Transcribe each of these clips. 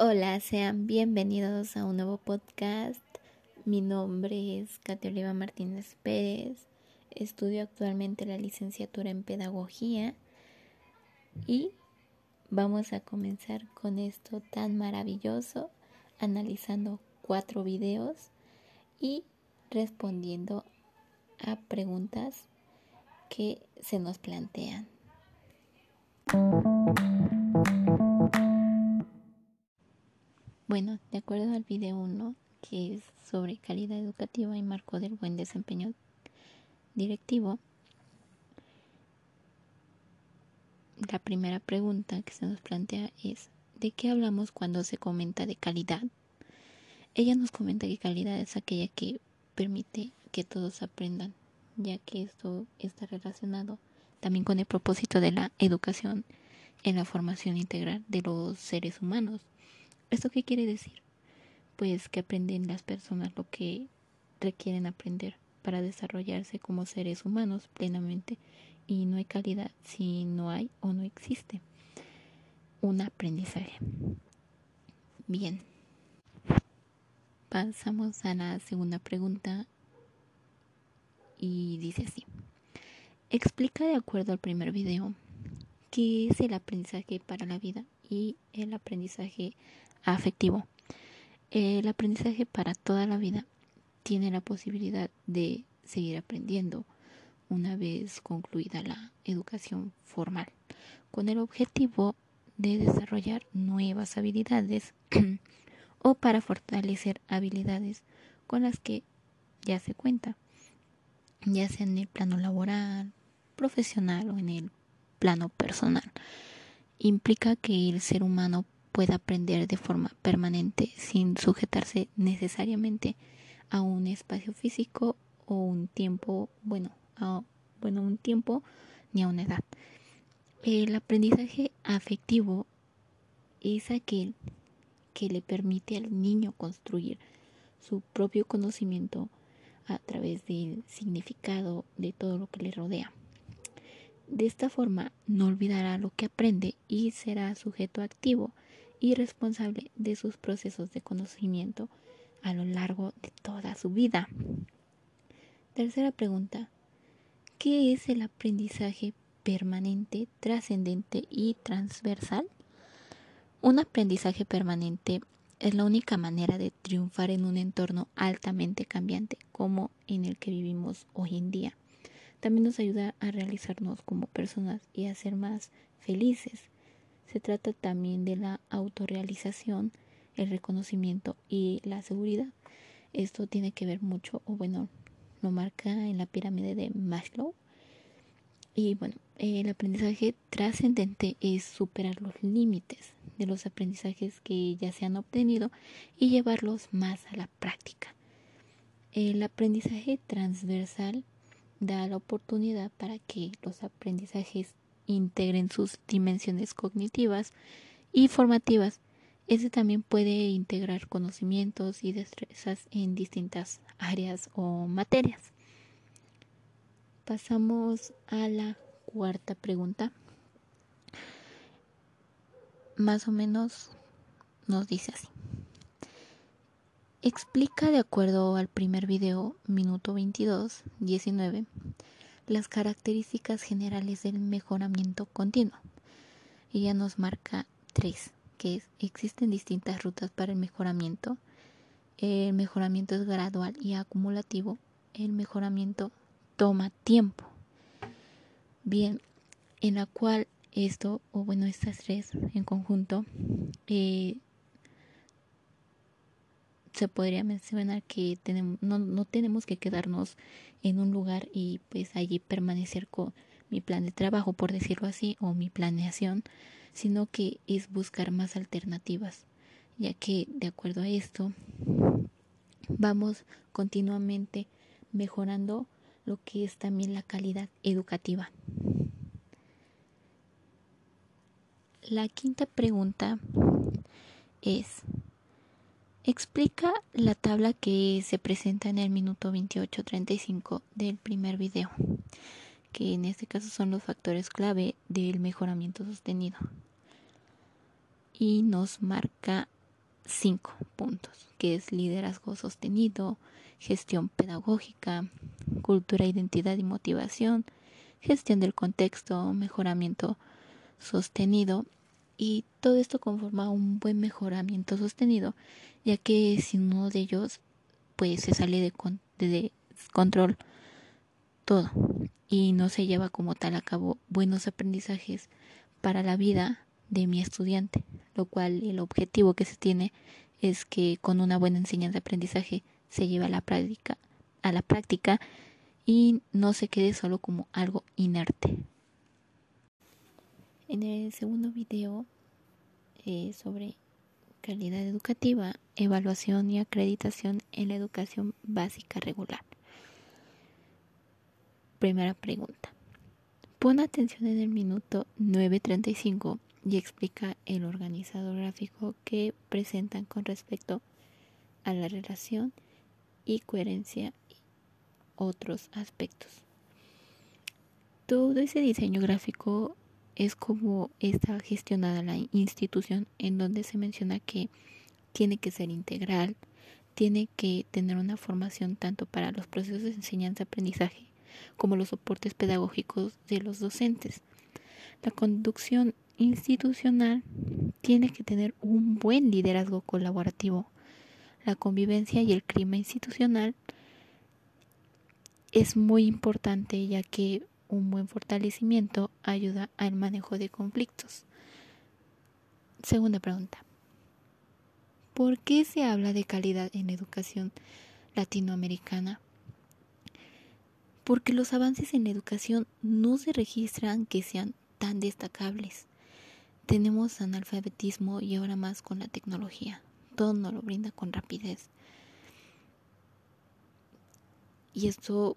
Hola, sean bienvenidos a un nuevo podcast. Mi nombre es Katia Oliva Martínez Pérez. Estudio actualmente la licenciatura en Pedagogía y vamos a comenzar con esto tan maravilloso, analizando cuatro videos y respondiendo a preguntas que se nos plantean. Bueno, de acuerdo al video 1, que es sobre calidad educativa y marco del buen desempeño directivo, la primera pregunta que se nos plantea es, ¿de qué hablamos cuando se comenta de calidad? Ella nos comenta que calidad es aquella que permite que todos aprendan, ya que esto está relacionado también con el propósito de la educación en la formación integral de los seres humanos. ¿Esto qué quiere decir? Pues que aprenden las personas lo que requieren aprender para desarrollarse como seres humanos plenamente y no hay calidad si no hay o no existe un aprendizaje. Bien, pasamos a la segunda pregunta y dice así. Explica de acuerdo al primer video qué es el aprendizaje para la vida y el aprendizaje afectivo. El aprendizaje para toda la vida tiene la posibilidad de seguir aprendiendo una vez concluida la educación formal, con el objetivo de desarrollar nuevas habilidades o para fortalecer habilidades con las que ya se cuenta, ya sea en el plano laboral, profesional o en el plano personal. Implica que el ser humano pueda aprender de forma permanente sin sujetarse necesariamente a un espacio físico o un tiempo, bueno, a, bueno, un tiempo ni a una edad. El aprendizaje afectivo es aquel que le permite al niño construir su propio conocimiento a través del significado de todo lo que le rodea. De esta forma no olvidará lo que aprende y será sujeto activo y responsable de sus procesos de conocimiento a lo largo de toda su vida. Tercera pregunta. ¿Qué es el aprendizaje permanente, trascendente y transversal? Un aprendizaje permanente es la única manera de triunfar en un entorno altamente cambiante como en el que vivimos hoy en día. También nos ayuda a realizarnos como personas y a ser más felices se trata también de la autorrealización, el reconocimiento y la seguridad. Esto tiene que ver mucho, o bueno, lo marca en la pirámide de Maslow. Y bueno, el aprendizaje trascendente es superar los límites de los aprendizajes que ya se han obtenido y llevarlos más a la práctica. El aprendizaje transversal da la oportunidad para que los aprendizajes integren sus dimensiones cognitivas y formativas. Este también puede integrar conocimientos y destrezas en distintas áreas o materias. Pasamos a la cuarta pregunta. Más o menos nos dice así. Explica de acuerdo al primer video, minuto 22, 19, las características generales del mejoramiento continuo. Ella nos marca tres, que es, existen distintas rutas para el mejoramiento. El mejoramiento es gradual y acumulativo. El mejoramiento toma tiempo. Bien, en la cual esto, o bueno, estas tres en conjunto, eh, se podría mencionar que tenemos, no, no tenemos que quedarnos en un lugar y pues allí permanecer con mi plan de trabajo, por decirlo así, o mi planeación, sino que es buscar más alternativas, ya que de acuerdo a esto vamos continuamente mejorando lo que es también la calidad educativa. La quinta pregunta es, Explica la tabla que se presenta en el minuto 28.35 del primer video, que en este caso son los factores clave del mejoramiento sostenido. Y nos marca cinco puntos, que es liderazgo sostenido, gestión pedagógica, cultura, identidad y motivación, gestión del contexto, mejoramiento sostenido y todo esto conforma un buen mejoramiento sostenido, ya que sin uno de ellos pues se sale de, de control todo y no se lleva como tal a cabo buenos aprendizajes para la vida de mi estudiante, lo cual el objetivo que se tiene es que con una buena enseñanza de aprendizaje se lleve a la práctica, a la práctica y no se quede solo como algo inerte. En el segundo video eh, sobre calidad educativa, evaluación y acreditación en la educación básica regular. Primera pregunta. Pon atención en el minuto 9.35 y explica el organizador gráfico que presentan con respecto a la relación y coherencia y otros aspectos. Todo ese diseño gráfico es como está gestionada la institución en donde se menciona que tiene que ser integral, tiene que tener una formación tanto para los procesos de enseñanza-aprendizaje como los soportes pedagógicos de los docentes. La conducción institucional tiene que tener un buen liderazgo colaborativo. La convivencia y el clima institucional es muy importante ya que un buen fortalecimiento ayuda al manejo de conflictos. Segunda pregunta. ¿Por qué se habla de calidad en educación latinoamericana? Porque los avances en la educación no se registran que sean tan destacables. Tenemos analfabetismo y ahora más con la tecnología. Todo nos lo brinda con rapidez. Y esto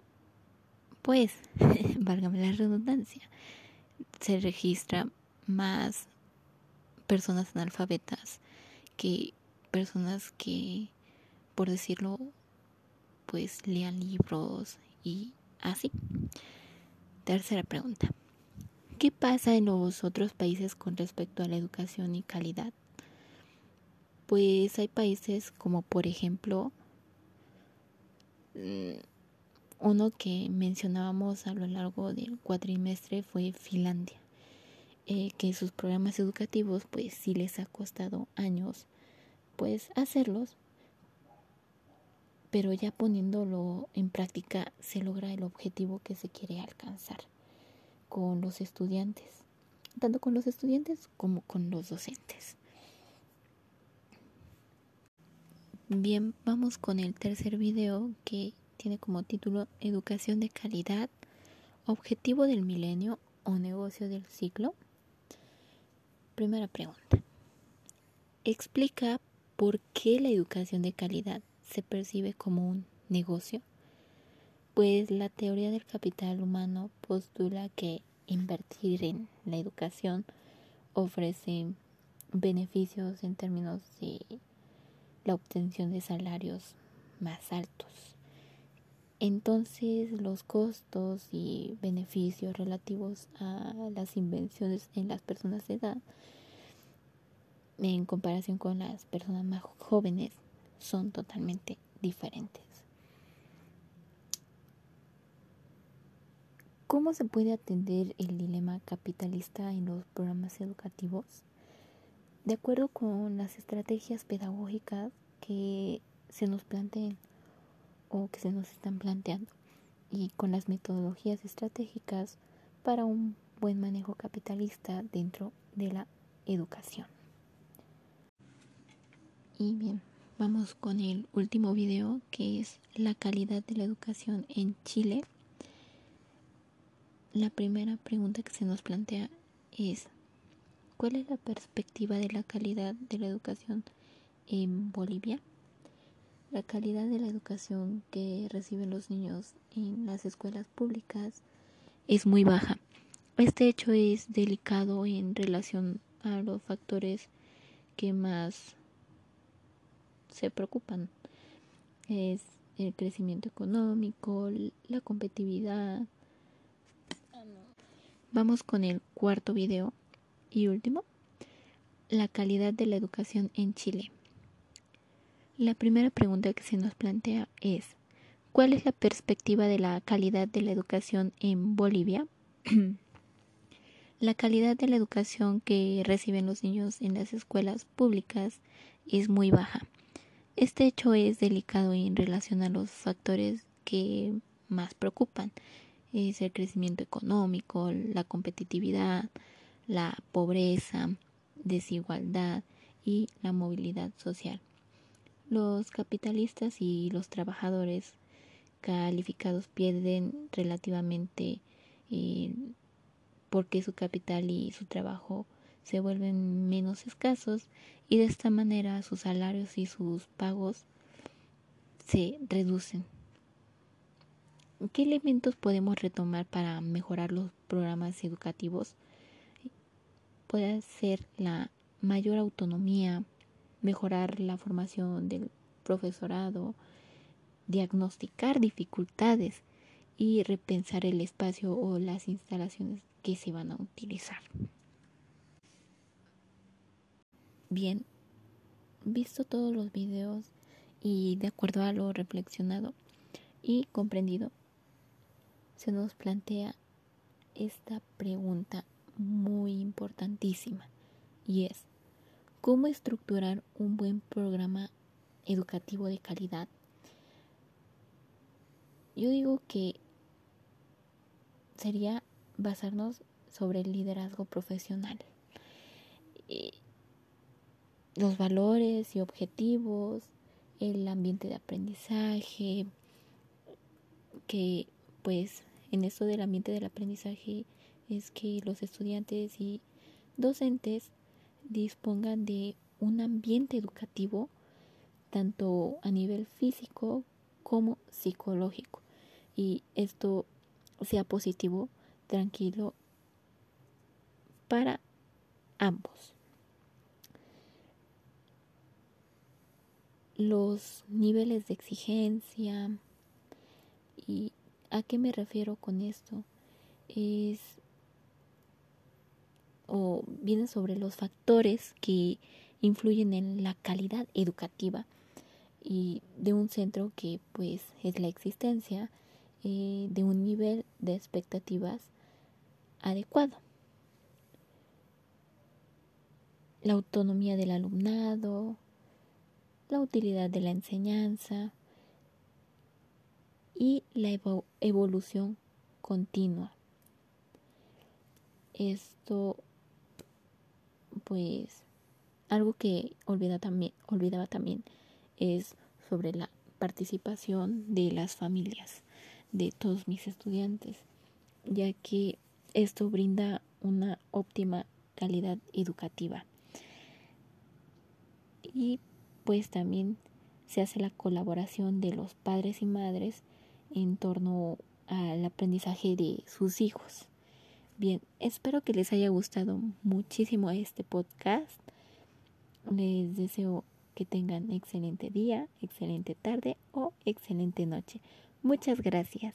pues, válgame la redundancia, se registra más personas analfabetas que personas que, por decirlo, pues lean libros y así. Tercera pregunta. ¿Qué pasa en los otros países con respecto a la educación y calidad? Pues hay países como por ejemplo mm, uno que mencionábamos a lo largo del cuatrimestre fue Finlandia, eh, que sus programas educativos pues sí les ha costado años pues hacerlos, pero ya poniéndolo en práctica se logra el objetivo que se quiere alcanzar con los estudiantes, tanto con los estudiantes como con los docentes. Bien, vamos con el tercer video que tiene como título Educación de calidad, objetivo del milenio o negocio del ciclo. Primera pregunta. Explica por qué la educación de calidad se percibe como un negocio. Pues la teoría del capital humano postula que invertir en la educación ofrece beneficios en términos de la obtención de salarios más altos entonces los costos y beneficios relativos a las invenciones en las personas de edad en comparación con las personas más jóvenes son totalmente diferentes. ¿Cómo se puede atender el dilema capitalista en los programas educativos? De acuerdo con las estrategias pedagógicas que se nos planteen o que se nos están planteando y con las metodologías estratégicas para un buen manejo capitalista dentro de la educación. Y bien, vamos con el último video que es la calidad de la educación en Chile. La primera pregunta que se nos plantea es, ¿cuál es la perspectiva de la calidad de la educación en Bolivia? La calidad de la educación que reciben los niños en las escuelas públicas es muy baja. Este hecho es delicado en relación a los factores que más se preocupan. Es el crecimiento económico, la competitividad. Vamos con el cuarto video y último. La calidad de la educación en Chile. La primera pregunta que se nos plantea es, ¿cuál es la perspectiva de la calidad de la educación en Bolivia? la calidad de la educación que reciben los niños en las escuelas públicas es muy baja. Este hecho es delicado en relación a los factores que más preocupan. Es el crecimiento económico, la competitividad, la pobreza, desigualdad y la movilidad social. Los capitalistas y los trabajadores calificados pierden relativamente eh, porque su capital y su trabajo se vuelven menos escasos y de esta manera sus salarios y sus pagos se reducen. ¿Qué elementos podemos retomar para mejorar los programas educativos? Puede ser la mayor autonomía, mejorar la formación del profesorado, diagnosticar dificultades y repensar el espacio o las instalaciones que se van a utilizar. Bien, visto todos los videos y de acuerdo a lo reflexionado y comprendido, se nos plantea esta pregunta muy importantísima y es, ¿Cómo estructurar un buen programa educativo de calidad? Yo digo que sería basarnos sobre el liderazgo profesional. los valores y objetivos, el ambiente de aprendizaje, que pues en esto del ambiente del aprendizaje es que los estudiantes y docentes dispongan de un ambiente educativo tanto a nivel físico como psicológico y esto sea positivo, tranquilo para ambos. Los niveles de exigencia y a qué me refiero con esto es o vienen sobre los factores que influyen en la calidad educativa y de un centro que pues es la existencia eh, de un nivel de expectativas adecuado. La autonomía del alumnado, la utilidad de la enseñanza y la evolución continua. Esto pues algo que olvida también, olvidaba también es sobre la participación de las familias de todos mis estudiantes, ya que esto brinda una óptima calidad educativa. Y pues también se hace la colaboración de los padres y madres en torno al aprendizaje de sus hijos. Bien, espero que les haya gustado muchísimo este podcast. Les deseo que tengan excelente día, excelente tarde o excelente noche. Muchas gracias.